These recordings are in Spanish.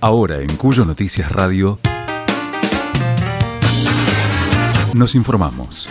Ahora en Cuyo Noticias Radio nos informamos.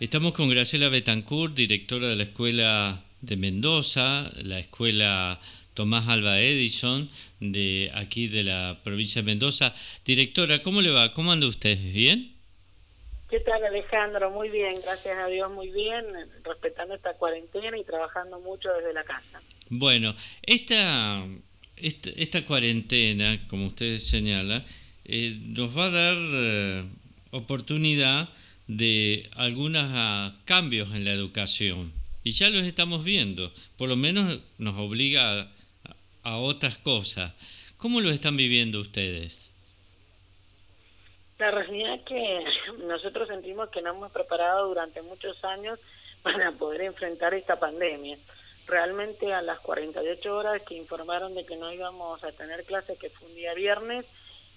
Estamos con Graciela Betancourt, directora de la Escuela de Mendoza, la Escuela Tomás Alba Edison, de aquí de la provincia de Mendoza. Directora, ¿cómo le va? ¿Cómo anda usted? ¿Bien? ¿Qué tal Alejandro? Muy bien, gracias a Dios, muy bien, respetando esta cuarentena y trabajando mucho desde la casa. Bueno, esta, esta, cuarentena, como usted señala, eh, nos va a dar eh, oportunidad de algunos ah, cambios en la educación. Y ya los estamos viendo, por lo menos nos obliga a, otras cosas. ¿Cómo lo están viviendo ustedes? La realidad que nosotros sentimos que nos hemos preparado durante muchos años para poder enfrentar esta pandemia. Realmente a las 48 horas que informaron de que no íbamos a tener clases, que fue un día viernes,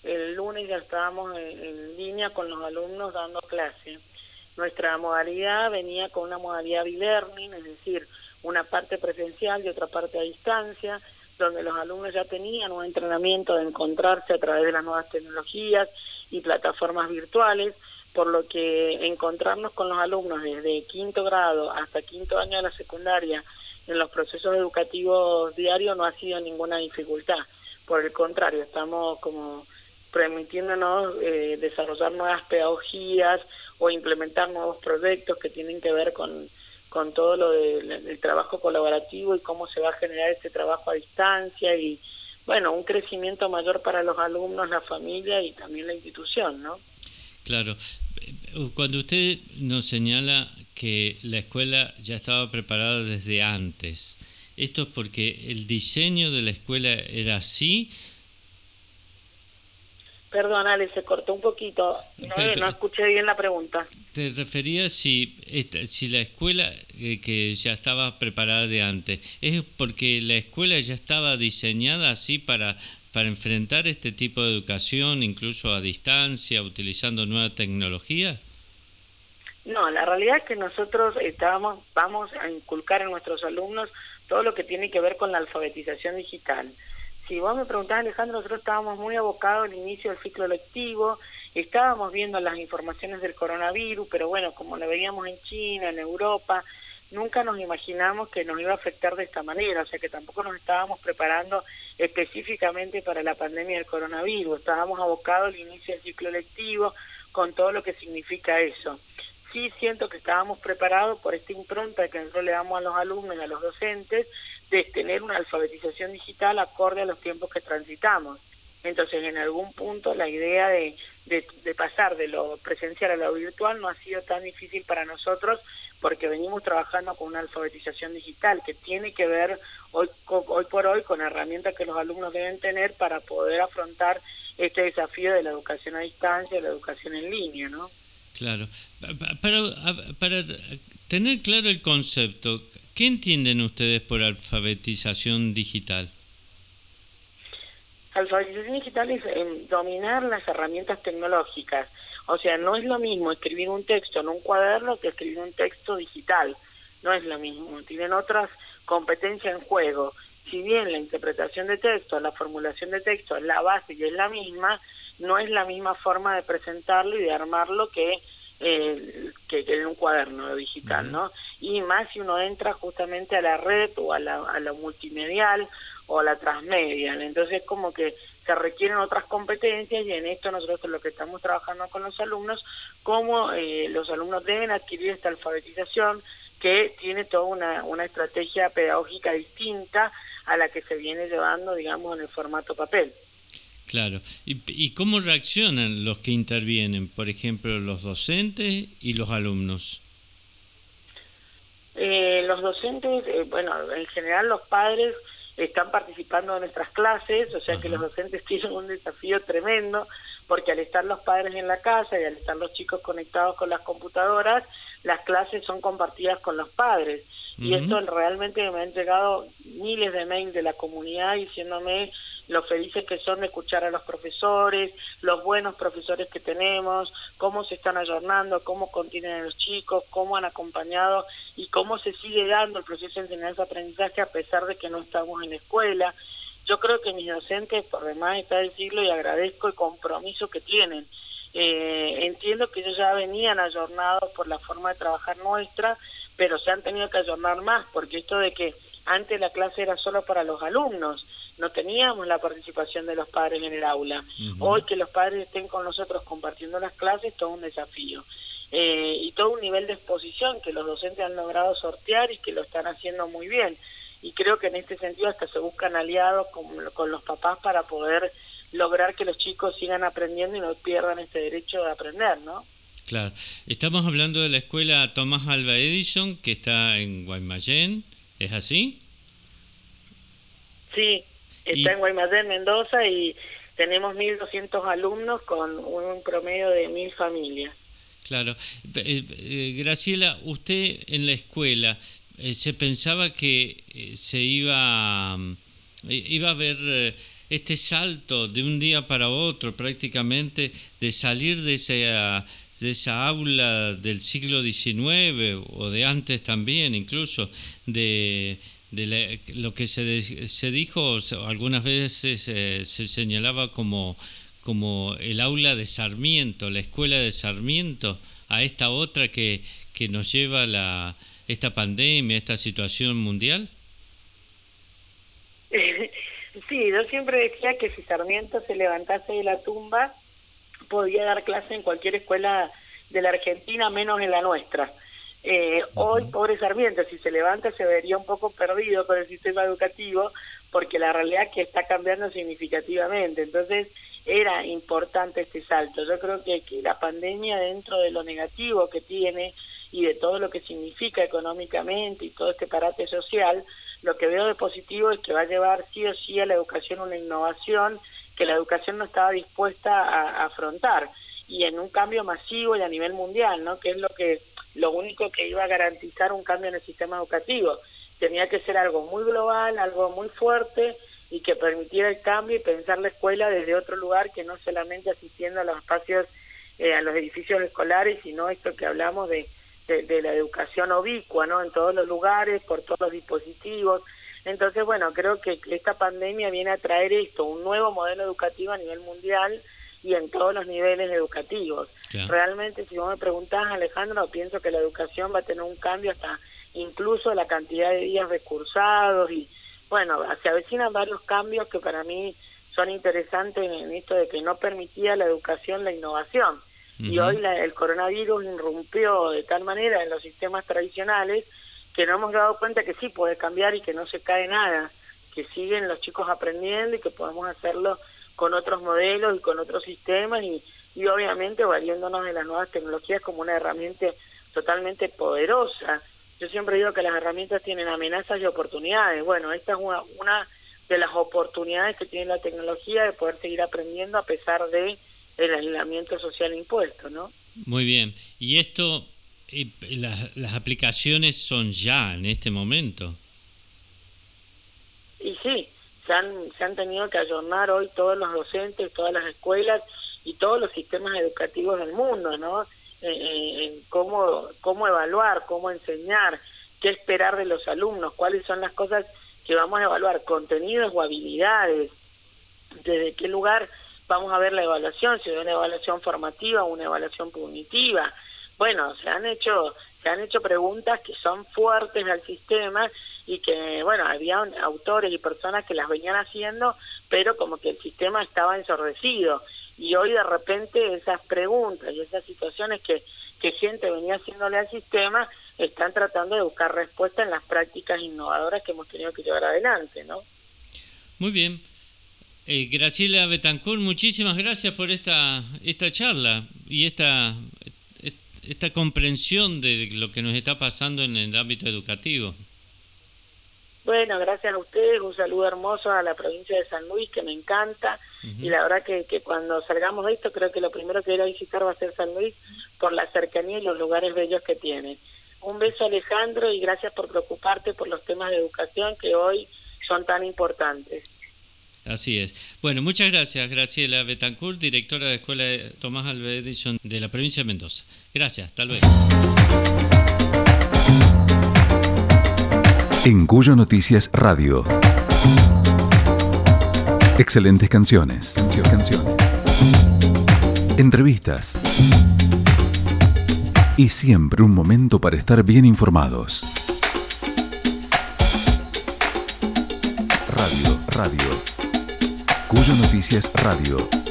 el lunes ya estábamos en, línea con los alumnos dando clases. Nuestra modalidad venía con una modalidad e-learning, es decir, una parte presencial y otra parte a distancia donde los alumnos ya tenían un entrenamiento de encontrarse a través de las nuevas tecnologías y plataformas virtuales, por lo que encontrarnos con los alumnos desde quinto grado hasta quinto año de la secundaria en los procesos educativos diarios no ha sido ninguna dificultad. Por el contrario, estamos como permitiéndonos eh, desarrollar nuevas pedagogías o implementar nuevos proyectos que tienen que ver con con todo lo del trabajo colaborativo y cómo se va a generar este trabajo a distancia y bueno, un crecimiento mayor para los alumnos, la familia y también la institución, ¿no? Claro. Cuando usted nos señala que la escuela ya estaba preparada desde antes, ¿esto es porque el diseño de la escuela era así Perdón, Ale, se cortó un poquito. No, escuché bien la pregunta. Te refería si, si la escuela eh, que ya estaba preparada de antes, ¿es porque la escuela ya estaba diseñada así para, para enfrentar este tipo de educación, incluso a distancia, utilizando nueva tecnología? No, la realidad es que nosotros estábamos, vamos a inculcar en nuestros alumnos todo lo que tiene que ver con la alfabetización digital si vos me preguntás, Alejandro, nosotros estábamos muy abocados al inicio del ciclo lectivo, estábamos viendo las informaciones del coronavirus, pero bueno, como lo veíamos en China, en Europa, nunca nos imaginamos que nos iba a afectar de esta manera, o sea que tampoco nos estábamos preparando específicamente para la pandemia del coronavirus, estábamos abocados al inicio del ciclo lectivo con todo lo que significa eso. Sí siento que estábamos preparados por esta impronta que nosotros le damos a los alumnos a los docentes de tener una alfabetización digital acorde a los tiempos que transitamos. Entonces, en algún punto, la idea de, de, pasar de lo presencial a lo virtual no ha sido tan difícil para nosotros porque venimos trabajando con una alfabetización digital que tiene que ver hoy, hoy por hoy con herramientas que los alumnos deben tener para poder afrontar este desafío de la educación a distancia, la educación en línea, ¿no? Claro. Para, para tener claro el concepto, ¿Qué entienden ustedes por alfabetización digital? Alfabetización digital es em, dominar las herramientas tecnológicas. O sea, no es lo mismo escribir un texto en un cuaderno que escribir un texto digital. No es lo mismo. Tienen otras competencias en juego. Si bien la interpretación de texto, la formulación de texto es la base y es la misma, no es la misma forma de presentarlo y de armarlo que eh, que, en un cuaderno digital, ¿no? Y más si uno entra justamente a la red o a la, a la multimedial o a la transmedia, entonces como que se requieren otras competencias y en esto nosotros lo que estamos trabajando con los alumnos, cómo eh, los alumnos deben adquirir esta alfabetización que tiene toda una, una estrategia pedagógica distinta a la que se viene llevando, digamos, en el formato papel. Claro. ¿Y, cómo reaccionan los que intervienen? Por ejemplo, los docentes y los alumnos. Eh, los docentes, eh, bueno, en general los padres están participando en nuestras clases, o sea que los docentes tienen un desafío tremendo, porque al estar los padres en la casa y al estar los chicos conectados con las computadoras, las clases son compartidas con los padres. Y esto realmente me han llegado miles de mails de la comunidad diciéndome lo felices que son de escuchar a los profesores, los buenos profesores que tenemos, cómo se están ayornando, cómo contienen los chicos, cómo han acompañado y cómo se sigue dando el proceso de enseñanza-aprendizaje a pesar de que no estamos en escuela. Yo creo que mis docentes, por demás está decirlo y agradezco el compromiso que tienen. Eh, entiendo que ellos ya venían ayornados por la forma de trabajar nuestra, pero se han tenido que ayornar más, porque esto de que antes la clase era solo para los alumnos, no teníamos la participación de los padres en el aula. Hoy que los padres estén con nosotros compartiendo las clases, todo un desafío. Eh, y todo un nivel de exposición que los docentes han logrado sortear y que lo están haciendo muy bien. Y creo que en este sentido hasta se buscan aliados con, con los papás para poder lograr que los chicos sigan aprendiendo y no pierdan este derecho de aprender, ¿no? Claro. Estamos hablando de la escuela Tomás Alba Edison, que está en Guaymallén, ¿es así? Sí, Está en Guaymallén, Mendoza, y tenemos 1.200 alumnos con un promedio de 1.000 familias. Claro. Eh, eh, Graciela, usted en la escuela, eh, ¿se pensaba que se iba, iba a haber este salto de un día para otro prácticamente, de salir de esa, de esa aula del siglo XIX o de antes también incluso, de de lo que se, se dijo algunas veces eh, se señalaba como, como el aula de Sarmiento, la escuela de Sarmiento, a esta otra que, que nos lleva la, esta pandemia, esta situación mundial? Sí, yo siempre decía que si Sarmiento se levantase de la tumba, podía dar clase en cualquier escuela de la Argentina, menos en la nuestra. Eh, hoy, pobre Sarmiento, si se levanta se vería un poco perdido con el sistema educativo porque la realidad es que está cambiando significativamente. Entonces, era importante este salto. Yo creo que, que la pandemia, dentro de lo negativo que tiene y de todo lo que significa económicamente y todo este parate social, lo que veo de positivo es que va a llevar sí o sí a la educación una innovación que la educación no estaba dispuesta a, a afrontar y en un cambio masivo y a nivel mundial, ¿no? Que es lo que lo único que iba a garantizar un cambio en el sistema educativo. Tenía que ser algo muy global, algo muy fuerte y que permitiera el cambio y pensar la escuela desde otro lugar que no solamente asistiendo a los espacios, eh, a los edificios escolares, sino esto que hablamos de, de, la educación obicua, ¿no? En todos los lugares, por todos los dispositivos. Entonces, bueno, creo que esta pandemia viene a traer esto, un nuevo modelo educativo a nivel mundial y en todos los niveles educativos. Realmente, si vos me preguntás, Alejandro, pienso que la educación va a tener un cambio hasta incluso la cantidad de días recursados y, bueno, se avecinan varios cambios que para mí son interesantes en esto de que no permitía la educación la innovación. Y hoy la, el coronavirus irrumpió de tal manera en los sistemas tradicionales que nos hemos dado cuenta que sí puede cambiar y que no se cae nada, que siguen los chicos aprendiendo y que podemos hacerlo con otros modelos y con otros sistemas y, y obviamente valiéndonos de las nuevas tecnologías como una herramienta totalmente poderosa. Yo siempre digo que las herramientas tienen amenazas y oportunidades. Bueno, esta es una, una de las oportunidades que tiene la tecnología de poder seguir aprendiendo a pesar de el aislamiento social impuesto, ¿no? Muy bien. Y esto, eh, las, las aplicaciones son ya en este momento. Y sí, se han, se han tenido que ayornar hoy todos los docentes, todas las escuelas y todos los sistemas educativos del mundo, ¿no? en cómo, cómo evaluar, cómo enseñar, qué esperar de los alumnos, cuáles son las cosas que vamos a evaluar, contenidos o habilidades, desde qué lugar vamos a ver la evaluación, si es una evaluación formativa o una evaluación punitiva. Bueno, se han hecho se han hecho preguntas que son fuertes al sistema y que, bueno, había autores y personas que las venían haciendo, pero como que el sistema estaba ensordecido. Y hoy de repente esas preguntas y esas situaciones que, que gente venía haciéndole al sistema están tratando de buscar respuesta en las prácticas innovadoras que hemos tenido que llevar adelante, ¿no? Muy bien. Eh, Graciela Betancourt, muchísimas gracias por esta, esta charla y esta, esta comprensión de lo que nos está pasando en el ámbito educativo. Bueno, gracias a ustedes, un saludo hermoso a la provincia de San Luis, que me encanta, y la verdad que, que, cuando salgamos de esto, creo que lo primero que iré a visitar va a ser San Luis, por la cercanía y los lugares bellos que tiene. Un beso Alejandro y gracias por preocuparte por los temas de educación que hoy son tan importantes. Así es. Bueno, muchas gracias, Graciela Betancourt, directora de la Escuela Tomás Alva Edison de la provincia de Mendoza. Gracias, hasta luego. En Cuyo Noticias Radio. Excelentes canciones. Canciones. Entrevistas. Y siempre un momento para estar bien informados. Radio, radio. Cuyo Noticias Radio.